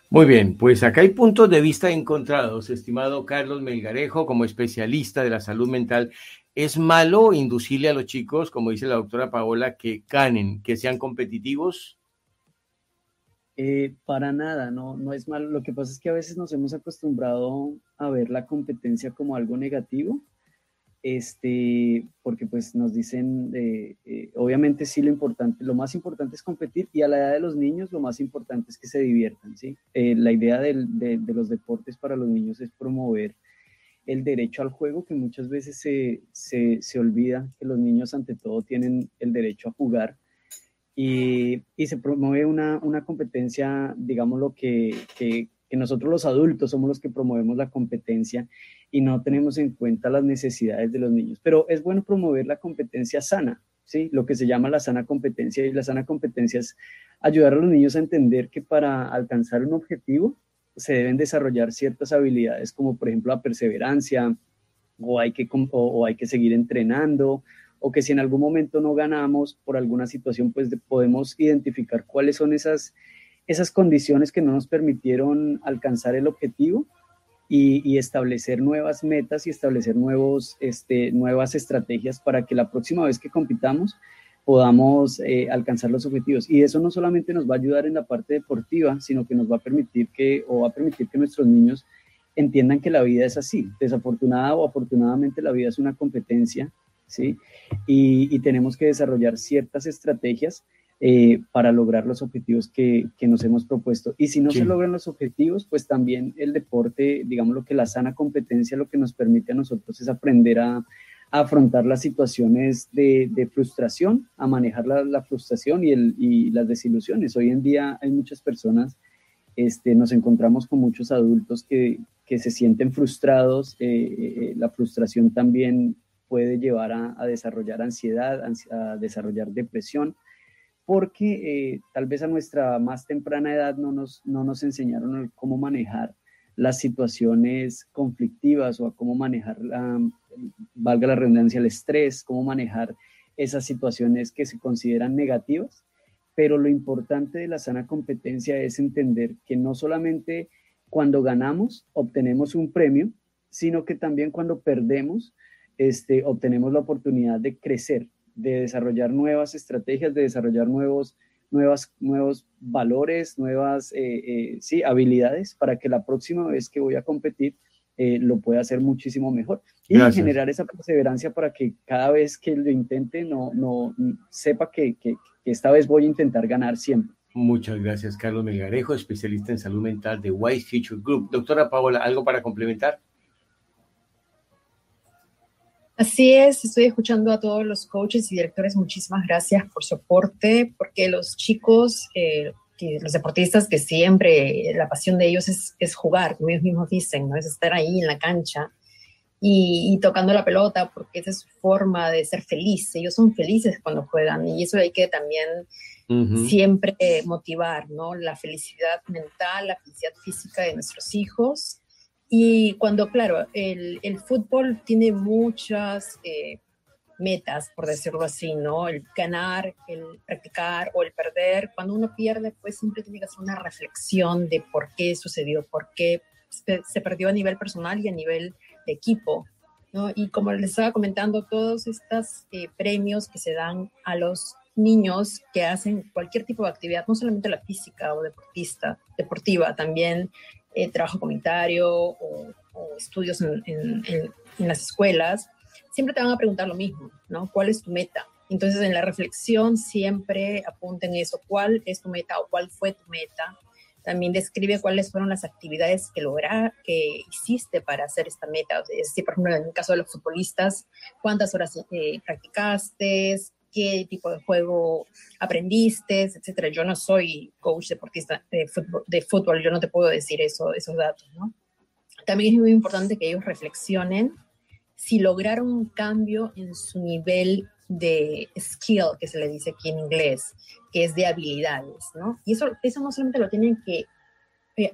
Muy bien, pues acá hay puntos de vista encontrados, estimado Carlos Melgarejo, como especialista de la salud mental. ¿Es malo inducirle a los chicos, como dice la doctora Paola, que ganen, que sean competitivos? Eh, para nada, no, no es malo. Lo que pasa es que a veces nos hemos acostumbrado a ver la competencia como algo negativo este, porque pues nos dicen, eh, eh, obviamente sí lo importante, lo más importante es competir y a la edad de los niños lo más importante es que se diviertan, ¿sí? La idea de, de, los deportes para los niños es promover el derecho al juego, que muchas veces se, se, se olvida que los niños ante todo tienen el derecho a jugar y, se promueve una, una competencia, digamos lo que, que, que nosotros los adultos somos los que promovemos la competencia y no tenemos en cuenta las necesidades de los niños. Pero es bueno promover la competencia sana, ¿sí? Lo que se llama la sana competencia y la sana competencia es ayudar a los niños a entender que para alcanzar un objetivo se deben desarrollar ciertas habilidades como por ejemplo la perseverancia o hay que, o, hay que seguir entrenando o que si en algún momento no ganamos por alguna situación, pues podemos identificar cuáles son esas, esas condiciones que no nos permitieron alcanzar el objetivo y, establecer nuevas metas y establecer nuevos, este, nuevas estrategias para que la próxima vez que compitamos podamos eh, alcanzar los objetivos. Y eso no solamente nos va a ayudar en la parte deportiva, sino que nos va a permitir que, o va a permitir que nuestros niños entiendan que la vida es así. Desafortunada o afortunadamente la vida es una competencia, ¿sí? Y, y tenemos que desarrollar ciertas estrategias eh, para lograr los objetivos que, que, nos hemos propuesto. Y si no se logran los objetivos, pues también el deporte, digamos lo que la sana competencia lo que nos permite a nosotros es aprender a, a afrontar las situaciones de, de frustración, a manejar la, la frustración y, el, y, las desilusiones. Hoy en día hay muchas personas, este, nos encontramos con muchos adultos que, que se sienten frustrados. Eh, eh, la frustración también puede llevar a, desarrollar ansiedad, a desarrollar depresión porque eh, tal vez a nuestra más temprana edad no nos, no nos enseñaron cómo manejar las situaciones conflictivas o a cómo manejar, la, valga la redundancia, el estrés, cómo manejar esas situaciones que se consideran negativas. Pero lo importante de la sana competencia es entender que no solamente cuando ganamos obtenemos un premio, sino que también cuando perdemos este, obtenemos la oportunidad de crecer, de desarrollar nuevas estrategias, de desarrollar nuevos, nuevas, nuevos valores, nuevas eh, eh, habilidades para que la próxima vez que voy a competir eh, lo pueda hacer muchísimo mejor. Y generar esa perseverancia para que cada vez que lo intente no, no sepa que, que, esta vez voy a intentar ganar siempre. Muchas gracias, Carlos Melgarejo, especialista en salud mental de Wise Future Group. Doctora Paola, ¿algo para complementar? Así es, estoy escuchando a todos los coaches y directores. Muchísimas gracias por su aporte, porque los chicos, eh, que, los deportistas que siempre la pasión de ellos es, es, jugar, como ellos mismos dicen, ¿no? es estar ahí en la cancha y, y, tocando la pelota, porque esa es su forma de ser feliz. Ellos son felices cuando juegan y eso hay que también uh -huh. siempre motivar, ¿no? La felicidad mental, la felicidad física de nuestros hijos y cuando, claro, el, el fútbol tiene muchas eh, metas, por decirlo así, ¿no? El ganar, el practicar o el perder. Cuando uno pierde, pues siempre tiene que hacer una reflexión de por qué sucedió, por qué se, perdió a nivel personal y a nivel de equipo, ¿no? Y como les estaba comentando, todos estos eh, premios que se dan a los niños que hacen cualquier tipo de actividad, no solamente la física o deportista, deportiva, también eh, trabajo comunitario o, estudios en, las escuelas, siempre te van a preguntar lo mismo, ¿no? ¿Cuál es tu meta? Entonces, en la reflexión siempre apunten eso, ¿cuál es tu meta o cuál fue tu meta? También describe cuáles fueron las actividades que logra, que hiciste para hacer esta meta. Es decir, por ejemplo, en el caso de los futbolistas, cuántas horas eh, practicaste, qué tipo de juego aprendiste, etcétera. Yo no soy coach deportista de fútbol, de fútbol, yo no te puedo decir eso, esos datos, ¿no? También es muy importante que ellos reflexionen si lograron un cambio en su nivel de skill, que se le dice aquí en inglés, que es de habilidades, ¿no? Y eso, eso no solamente lo tienen que eh,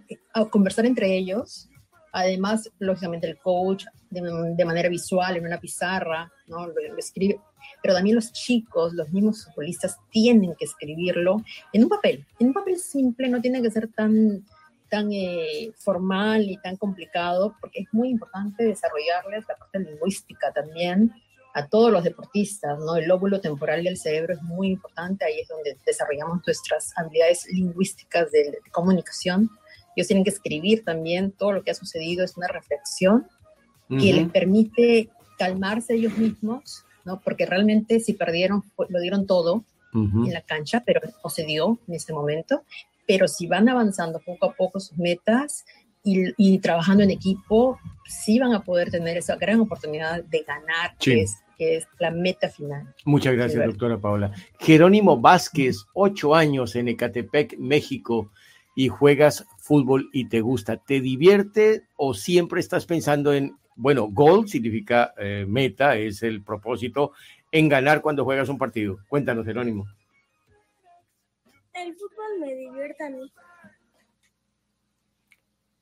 conversar entre ellos, además, lógicamente, el coach de, de, manera visual, en una pizarra, ¿no? Lo, lo, escribe, pero también los chicos, los mismos futbolistas, tienen que escribirlo en un papel, en un papel simple, no tiene que ser tan, tan eh, formal y tan complicado, porque es muy importante desarrollarles la parte lingüística también a todos los deportistas, ¿no? El lóbulo temporal del cerebro es muy importante, ahí es donde desarrollamos nuestras habilidades lingüísticas de, de comunicación. Ellos tienen que escribir también todo lo que ha sucedido, es una reflexión uh -huh. que les permite calmarse ellos mismos, ¿no? Porque realmente si perdieron, lo dieron todo uh -huh. en la cancha, pero no se dio en este momento. Pero si van avanzando poco a poco sus metas y, y trabajando en equipo, sí van a poder tener esa gran oportunidad de ganar, sí. que, es, que es la meta final. Muchas gracias, doctora Paola. Jerónimo Vázquez, ocho años en Ecatepec, México, y juegas fútbol y te gusta. ¿Te divierte o siempre estás pensando en, bueno, gol significa eh, meta, es el propósito, en ganar cuando juegas un partido? Cuéntanos, Jerónimo. El fútbol me divierte a mí.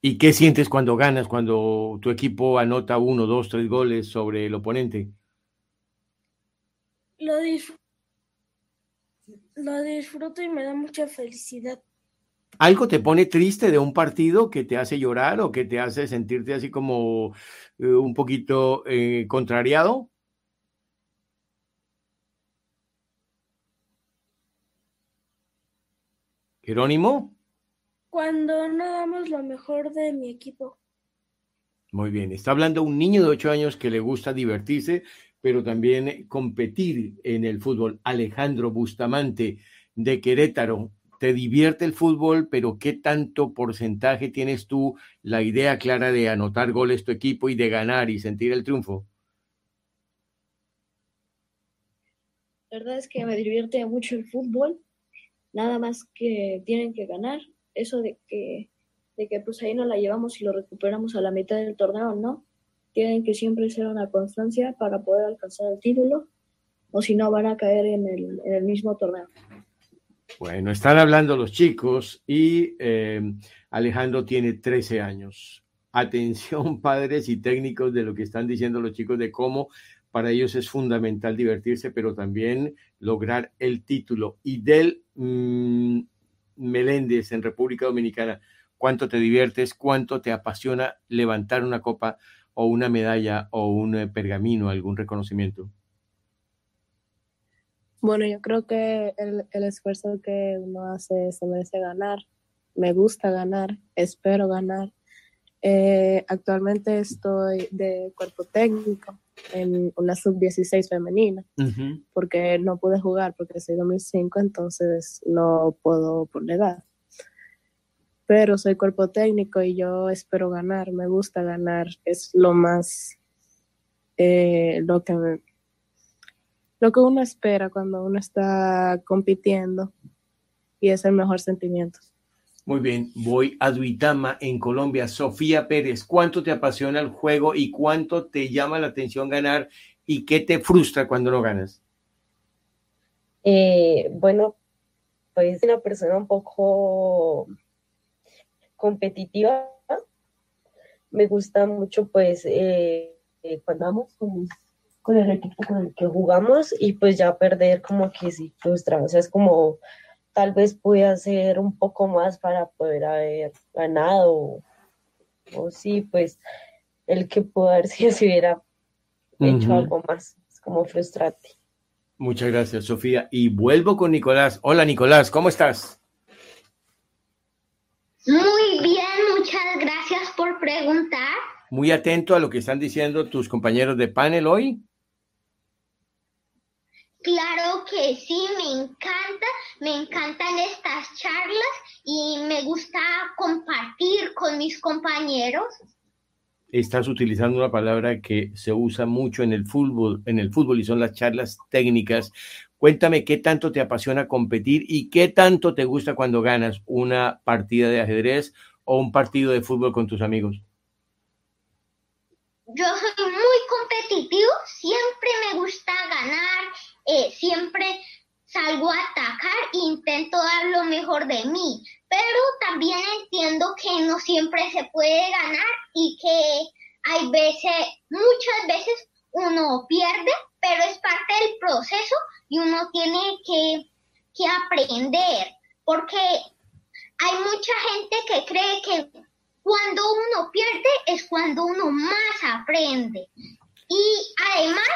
¿Y qué sientes cuando ganas, cuando tu equipo anota uno, dos, tres goles sobre el oponente? Lo, disfr lo disfruto y me da mucha felicidad. ¿Algo te pone triste de un partido que te hace llorar o que te hace sentirte así como eh, un poquito eh, contrariado? Jerónimo. Cuando no damos lo mejor de mi equipo. Muy bien, está hablando un niño de ocho años que le gusta divertirse, pero también competir en el fútbol. Alejandro Bustamante de Querétaro, te divierte el fútbol, pero ¿qué tanto porcentaje tienes tú la idea clara de anotar goles tu equipo y de ganar y sentir el triunfo? La verdad es que me divierte mucho el fútbol, nada más que tienen que ganar eso de que, de que pues ahí no la llevamos y lo recuperamos a la mitad del torneo, ¿no? Tienen que siempre ser una constancia para poder alcanzar el título, o si no van a caer en el, en el mismo torneo. Bueno, están hablando los chicos y eh, Alejandro tiene 13 años. Atención, padres y técnicos, de lo que están diciendo los chicos de cómo para ellos es fundamental divertirse, pero también lograr el título. Y del mmm, Meléndez en República Dominicana, ¿cuánto te diviertes? ¿Cuánto te apasiona levantar una copa o una medalla o un eh, pergamino, algún reconocimiento? Bueno, yo creo que el, el, esfuerzo que uno hace se merece ganar. Me gusta ganar, espero ganar. Eh, actualmente estoy de cuerpo técnico en una sub-16 femenina, uh -huh. porque no pude jugar porque soy 2005, entonces no puedo por la edad. Pero soy cuerpo técnico y yo espero ganar, me gusta ganar, es lo más eh, lo que lo que uno espera cuando uno está compitiendo y es el mejor sentimiento. Muy bien, voy a Duitama en Colombia. Sofía Pérez, ¿cuánto te apasiona el juego y cuánto te llama la atención ganar y qué te frustra cuando no ganas? Eh, bueno, pues una persona un poco competitiva. Me gusta mucho pues eh, eh, cuando vamos con, con, el equipo con el que jugamos y pues ya perder como que sí frustra. O sea, es como tal vez pude hacer un poco más para poder haber ganado. O, sí, pues el que pudo haber si se hubiera hecho algo más. Es como frustrante. Muchas gracias, Sofía. Y vuelvo con Nicolás. Hola, Nicolás, ¿cómo estás? Muy bien, muchas gracias por preguntar. Muy atento a lo que están diciendo tus compañeros de panel hoy. Claro que sí, me encanta, me encantan estas charlas y me gusta compartir con mis compañeros estás utilizando una palabra que se usa mucho en el fútbol, en el fútbol y son las charlas técnicas. Cuéntame qué tanto te apasiona competir y qué tanto te gusta cuando ganas una partida de ajedrez o un partido de fútbol con tus amigos. Yo soy muy competitivo, siempre me gusta ganar, eh, siempre salgo a atacar e intento dar lo mejor de mí pero también entiendo que no siempre se puede ganar y que hay veces, muchas veces uno pierde, pero es parte del proceso y uno tiene que, que aprender, porque hay mucha gente que cree que cuando uno pierde es cuando uno más aprende. Y además,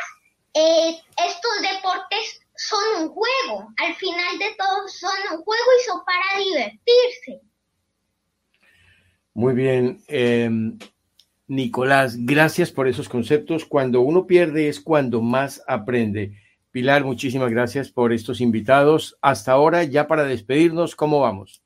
eh, estos deportes son un juego. Al final de todo son un juego y son para divertirse. Muy bien. Em, Nicolás, gracias por esos conceptos. Cuando uno pierde es cuando más aprende. Pilar, muchísimas gracias por estos invitados. Hasta ahora, ya para despedirnos, ¿cómo vamos?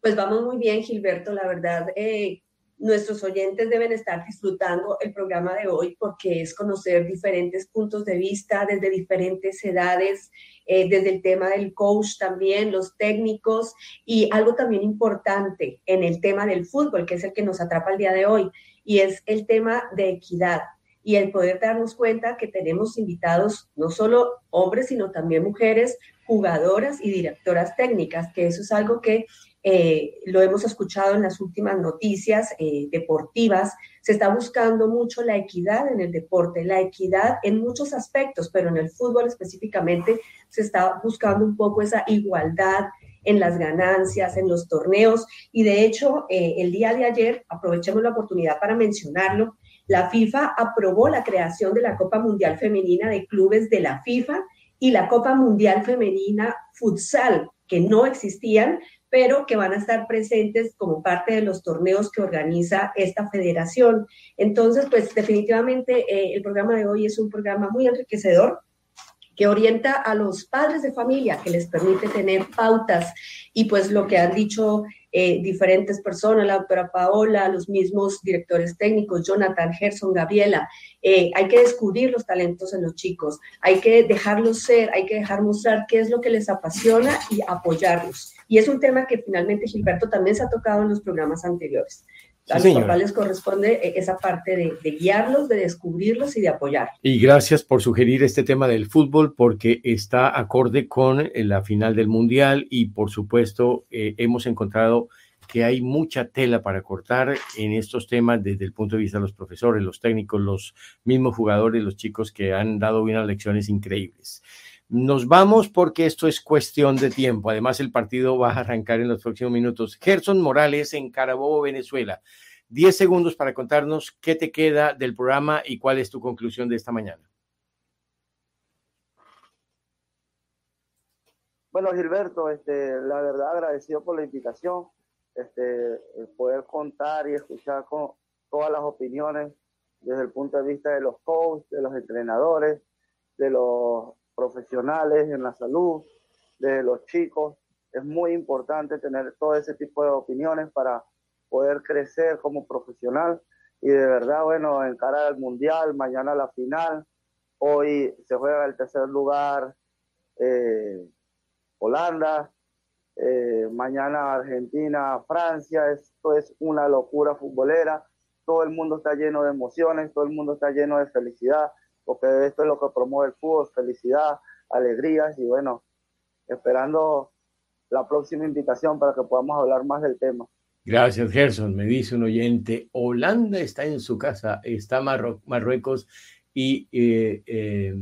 Pues vamos muy bien, Gilberto. La verdad, eh, nuestros oyentes deben estar disfrutando el programa de hoy porque es conocer diferentes puntos de vista desde diferentes edades, eh, desde el tema del coach también, los técnicos y algo también importante en el tema del fútbol, que es el que nos atrapa el día de hoy, y es el tema de equidad y el poder darnos cuenta que tenemos invitados no solo hombres, sino también mujeres, jugadoras y directoras técnicas, que eso es algo que eh, lo hemos escuchado en las últimas noticias eh, deportivas, se está buscando mucho la equidad en el deporte, la equidad en muchos aspectos, pero en el fútbol específicamente se está buscando un poco esa igualdad en las ganancias, en los torneos. Y de hecho, eh, el día de ayer, aprovechemos la oportunidad para mencionarlo, la FIFA aprobó la creación de la Copa Mundial Femenina de Clubes de la FIFA y la Copa Mundial Femenina Futsal, que no existían, pero que van a estar presentes como parte de los torneos que organiza esta federación. Entonces, pues definitivamente eh, el programa de hoy es un programa muy enriquecedor que orienta a los padres de familia, que les permite tener pautas y pues lo que han dicho eh, diferentes personas, la doctora Paola, los mismos directores técnicos, Jonathan, Gerson, Gabriela, eh, hay que descubrir los talentos en los chicos, hay que dejarlos ser, hay que dejar mostrar qué es lo que les apasiona y apoyarlos. Y es un tema que finalmente Gilberto también se ha tocado en los programas anteriores. A los papás les corresponde eh, esa parte de, guiarlos, de descubrirlos y de apoyar. Y gracias por sugerir este tema del fútbol porque está acorde con eh, la final del Mundial y por supuesto eh, hemos encontrado que hay mucha tela para cortar en estos temas desde el punto de vista de los profesores, los técnicos, los mismos jugadores, los chicos que han dado unas lecciones increíbles. Nos vamos porque esto es cuestión de tiempo. Además, el partido va a arrancar en los próximos minutos. Gerson Morales en Carabobo, Venezuela. Diez segundos para contarnos qué te queda del programa y cuál es tu conclusión de esta mañana. Bueno, Gilberto, este, la verdad agradecido por la invitación, este, poder contar y escuchar con todas las opiniones desde el punto de vista de los coaches, de los entrenadores, de los profesionales en la salud, de los chicos. Es muy importante tener todo ese tipo de opiniones para poder crecer como profesional. Y de verdad, bueno, encarar al Mundial, mañana la final, hoy se juega el tercer lugar eh, Holanda, eh, mañana Argentina, Francia, esto es una locura futbolera, todo el mundo está lleno de emociones, todo el mundo está lleno de felicidad, porque esto es lo que promueve el fútbol, felicidad, alegrías y bueno, esperando la próxima invitación para que podamos hablar más del tema. Gracias, Gerson. Me dice un oyente, Holanda está en su casa, está Marruecos y eh, eh,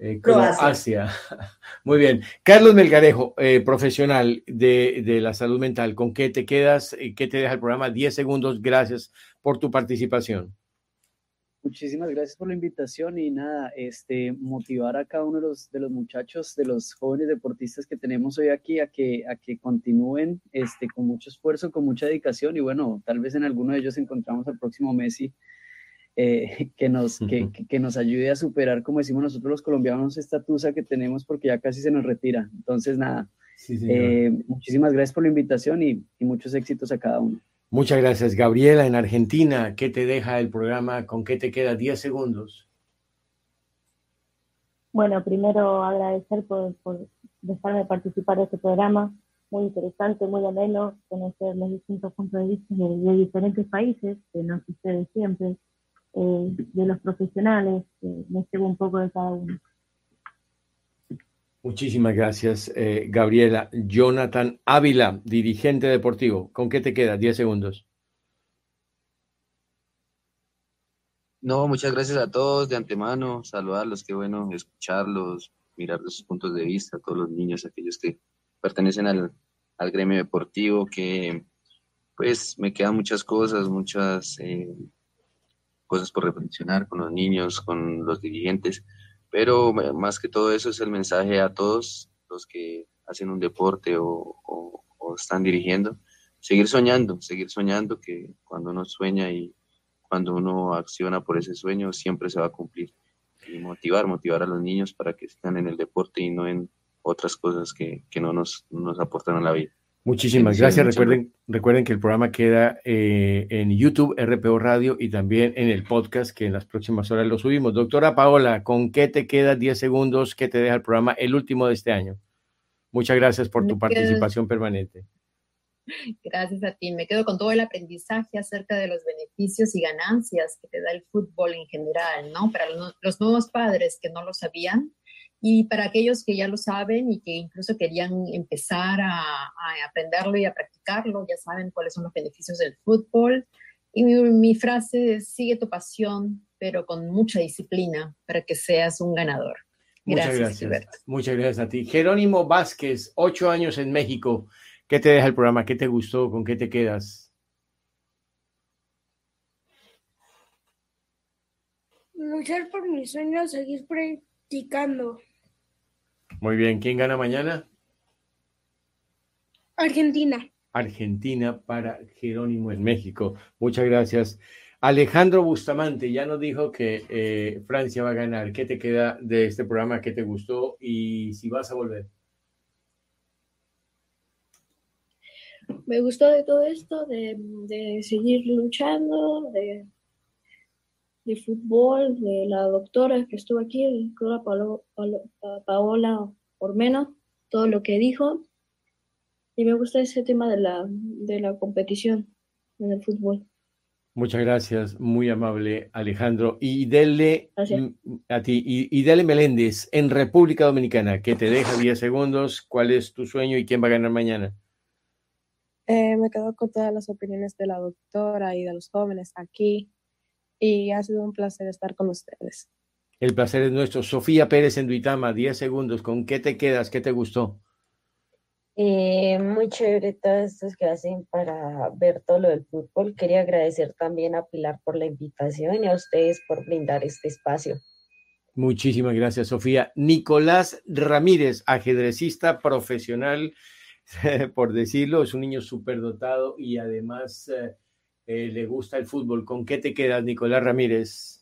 eh, Croacia. Muy bien. Carlos Melgarejo, profesional de, de, la salud mental, ¿con qué te quedas? ¿Qué te deja el programa? Diez segundos. Gracias por tu participación. Muchísimas gracias por la invitación y nada, este, motivar a cada uno de los, de los muchachos, de los jóvenes deportistas que tenemos hoy aquí a que, a que continúen este, con mucho esfuerzo, con mucha dedicación y bueno, tal vez en alguno de ellos encontramos al próximo Messi eh, que, nos, que, que, nos ayude a superar, como decimos nosotros los colombianos, esta tusa que tenemos porque ya casi se nos retira. Entonces, nada, eh, muchísimas gracias por la invitación y, y muchos éxitos a cada uno. Muchas gracias, Gabriela. En Argentina, ¿qué te deja el programa? ¿Con qué te queda 10 segundos? Bueno, primero agradecer por, dejarme participar de este programa. Muy interesante, muy ameno, conocer los distintos puntos de vista de, diferentes países, que no sucede siempre, eh, de los profesionales, que me llevo un poco de cada uno. Muchísimas gracias, eh, Gabriela. Jonathan Ávila, dirigente deportivo. ¿Con qué te queda? Diez segundos. No, muchas gracias a todos de antemano, saludarlos, qué bueno escucharlos, mirar sus puntos de vista, todos los niños, aquellos que pertenecen al, al gremio deportivo, que pues me quedan muchas cosas, muchas eh, cosas por reflexionar con los niños, con los dirigentes pero más que todo eso es el mensaje a todos los que hacen un deporte o, están dirigiendo, seguir soñando, seguir soñando que cuando uno sueña y cuando uno acciona por ese sueño siempre se va a cumplir. Y motivar, motivar a los niños para que estén en el deporte y no en otras cosas que, no nos, nos aportan a la vida. Muchísimas gracias. Recuerden, recuerden que el programa queda eh, en YouTube, RPO Radio y también en el podcast que en las próximas horas lo subimos. Doctora Paola, ¿con qué te queda 10 segundos que te deja el programa, el último de este año? Muchas gracias por tu participación permanente. Gracias a ti. Me quedo con todo el aprendizaje acerca de los beneficios y ganancias que te da el fútbol en general, ¿no? Para los nuevos padres que no lo sabían, y para aquellos que ya lo saben y que incluso querían empezar a, aprenderlo y a practicarlo, ya saben cuáles son los beneficios del fútbol. Y mi, frase es, sigue tu pasión, pero con mucha disciplina para que seas un ganador. Gracias, Muchas gracias. Muchas gracias a ti. Jerónimo Vázquez, ocho años en México. ¿Qué te deja el programa? ¿Qué te gustó? ¿Con qué te quedas? Luchar por mis sueños, seguir practicando. Muy bien, ¿quién gana mañana? Argentina. Argentina para Jerónimo en México. Muchas gracias. Alejandro Bustamante ya nos dijo que eh, Francia va a ganar. ¿Qué te queda de este programa? ¿Qué te gustó? Y si vas a volver. Me gustó de todo esto, de, seguir luchando, de, de, fútbol, de la doctora que estuvo aquí, doctora Paola menos todo lo que dijo. Y me gusta ese tema de la, de la competición en el fútbol. Muchas gracias, muy amable Alejandro. Y dele a ti, y, dale Meléndez, en República Dominicana, que te deja 10 segundos, ¿cuál es tu sueño y quién va a ganar mañana? Eh, me quedo con todas las opiniones de la doctora y de los jóvenes aquí y ha sido un placer estar con ustedes. El placer es nuestro. Sofía Pérez en Duitama, 10 segundos. ¿Con qué te quedas? ¿Qué te gustó? Eh, muy chévere todos estos que hacen para ver todo lo del fútbol. Quería agradecer también a Pilar por la invitación y a ustedes por brindar este espacio. Muchísimas gracias, Sofía. Nicolás Ramírez, ajedrecista profesional, por decirlo, es un niño superdotado y además eh, eh, le gusta el fútbol. ¿Con qué te quedas, Nicolás Ramírez?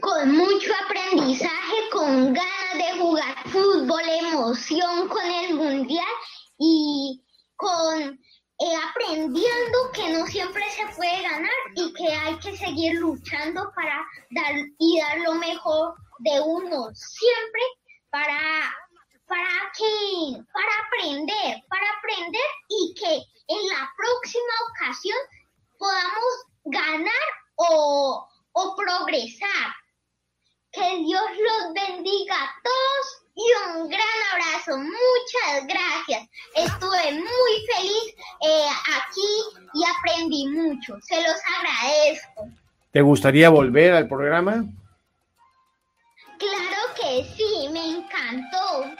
con mucho aprendizaje, con ganas de jugar fútbol, emoción con el mundial y con eh, aprendiendo que no siempre se puede ganar y que hay que seguir luchando para dar y dar lo mejor de uno siempre para para que para aprender, para aprender y que en la próxima ocasión podamos ganar o, o progresar. Que Dios los bendiga a todos y un gran abrazo. Muchas gracias. Estuve muy feliz eh, aquí y aprendí mucho. Se los agradezco. ¿Te gustaría volver al programa? Claro que sí, me encantó.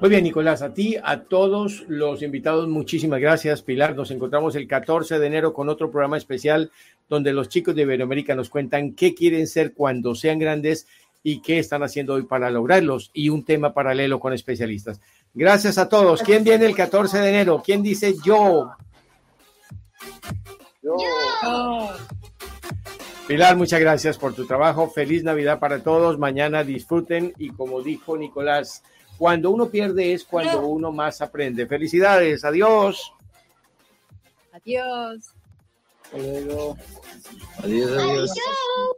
Muy bien, Nicolás, a ti, a todos los invitados, muchísimas gracias, Pilar. Nos encontramos el 14 de enero con otro programa especial donde los chicos de Iberoamérica nos cuentan qué quieren ser cuando sean grandes y qué están haciendo hoy para lograrlos y un tema paralelo con especialistas. Gracias a todos. ¿Quién viene el 14 de enero? ¿Quién dice yo? Yo. Pilar, muchas gracias por tu trabajo. Feliz Navidad para todos. Mañana disfruten y como dijo Nicolás, cuando uno pierde es cuando uno más aprende. Felicidades. Adiós. Adiós. Hasta luego. Adiós, adiós. Adiós.